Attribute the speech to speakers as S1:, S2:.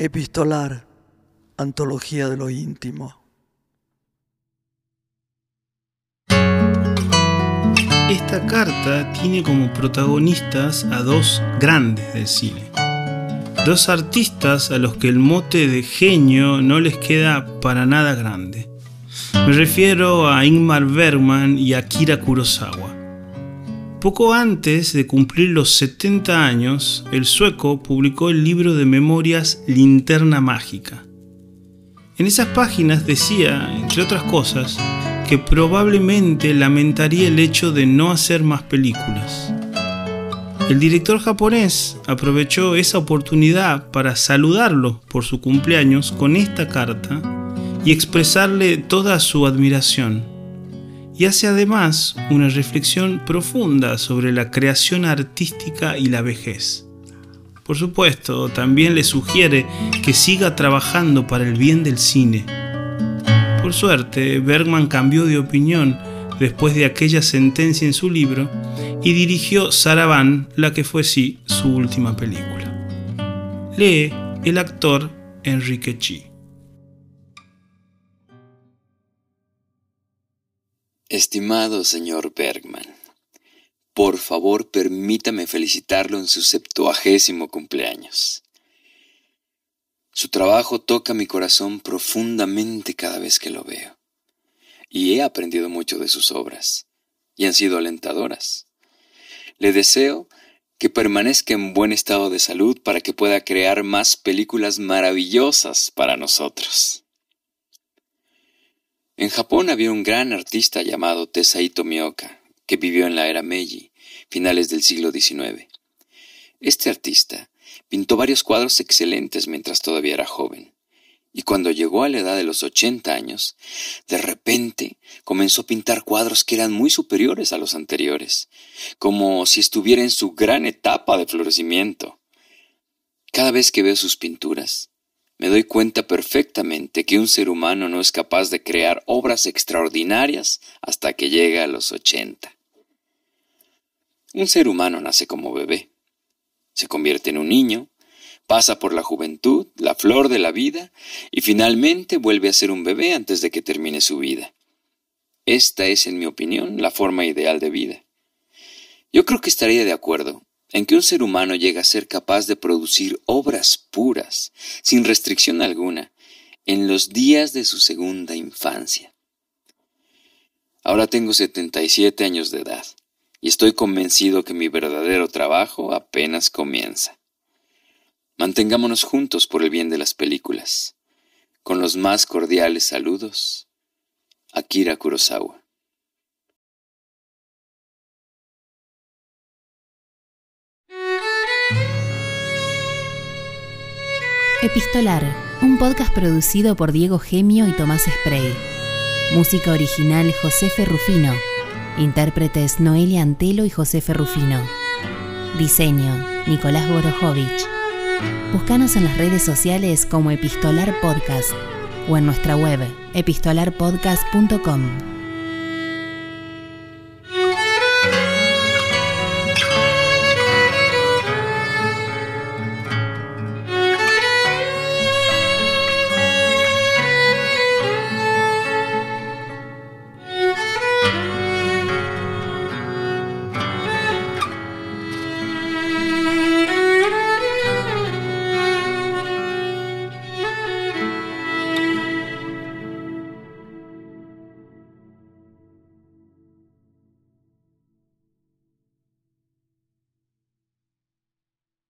S1: Epistolar, Antología de lo íntimo.
S2: Esta carta tiene como protagonistas a dos grandes del cine. Dos artistas a los que el mote de genio no les queda para nada grande. Me refiero a Ingmar Bergman y a Akira Kurosawa. Poco antes de cumplir los 70 años, el sueco publicó el libro de memorias Linterna Mágica. En esas páginas decía, entre otras cosas, que probablemente lamentaría el hecho de no hacer más películas. El director japonés aprovechó esa oportunidad para saludarlo por su cumpleaños con esta carta y expresarle toda su admiración y hace además una reflexión profunda sobre la creación artística y la vejez. Por supuesto, también le sugiere que siga trabajando para el bien del cine. Por suerte, Bergman cambió de opinión después de aquella sentencia en su libro y dirigió Saravan, la que fue sí su última película. Lee el actor Enrique Chi.
S3: Estimado señor Bergman, por favor permítame felicitarlo en su septuagésimo cumpleaños. Su trabajo toca mi corazón profundamente cada vez que lo veo, y he aprendido mucho de sus obras, y han sido alentadoras. Le deseo que permanezca en buen estado de salud para que pueda crear más películas maravillosas para nosotros. En Japón había un gran artista llamado Tesaito Mioka, que vivió en la era Meiji, finales del siglo XIX. Este artista pintó varios cuadros excelentes mientras todavía era joven, y cuando llegó a la edad de los 80 años, de repente comenzó a pintar cuadros que eran muy superiores a los anteriores, como si estuviera en su gran etapa de florecimiento. Cada vez que veo sus pinturas, me doy cuenta perfectamente que un ser humano no es capaz de crear obras extraordinarias hasta que llega a los ochenta. Un ser humano nace como bebé, se convierte en un niño, pasa por la juventud, la flor de la vida, y finalmente vuelve a ser un bebé antes de que termine su vida. Esta es, en mi opinión, la forma ideal de vida. Yo creo que estaría de acuerdo en que un ser humano llega a ser capaz de producir obras puras, sin restricción alguna, en los días de su segunda infancia. Ahora tengo 77 años de edad y estoy convencido que mi verdadero trabajo apenas comienza. Mantengámonos juntos por el bien de las películas. Con los más cordiales saludos, Akira Kurosawa.
S4: Epistolar, un podcast producido por Diego Gemio y Tomás Spray. Música original José Ferrufino. Intérpretes Noelia Antelo y José Ferrufino. Diseño Nicolás Borojovich. Búscanos en las redes sociales como Epistolar Podcast o en nuestra web epistolarpodcast.com.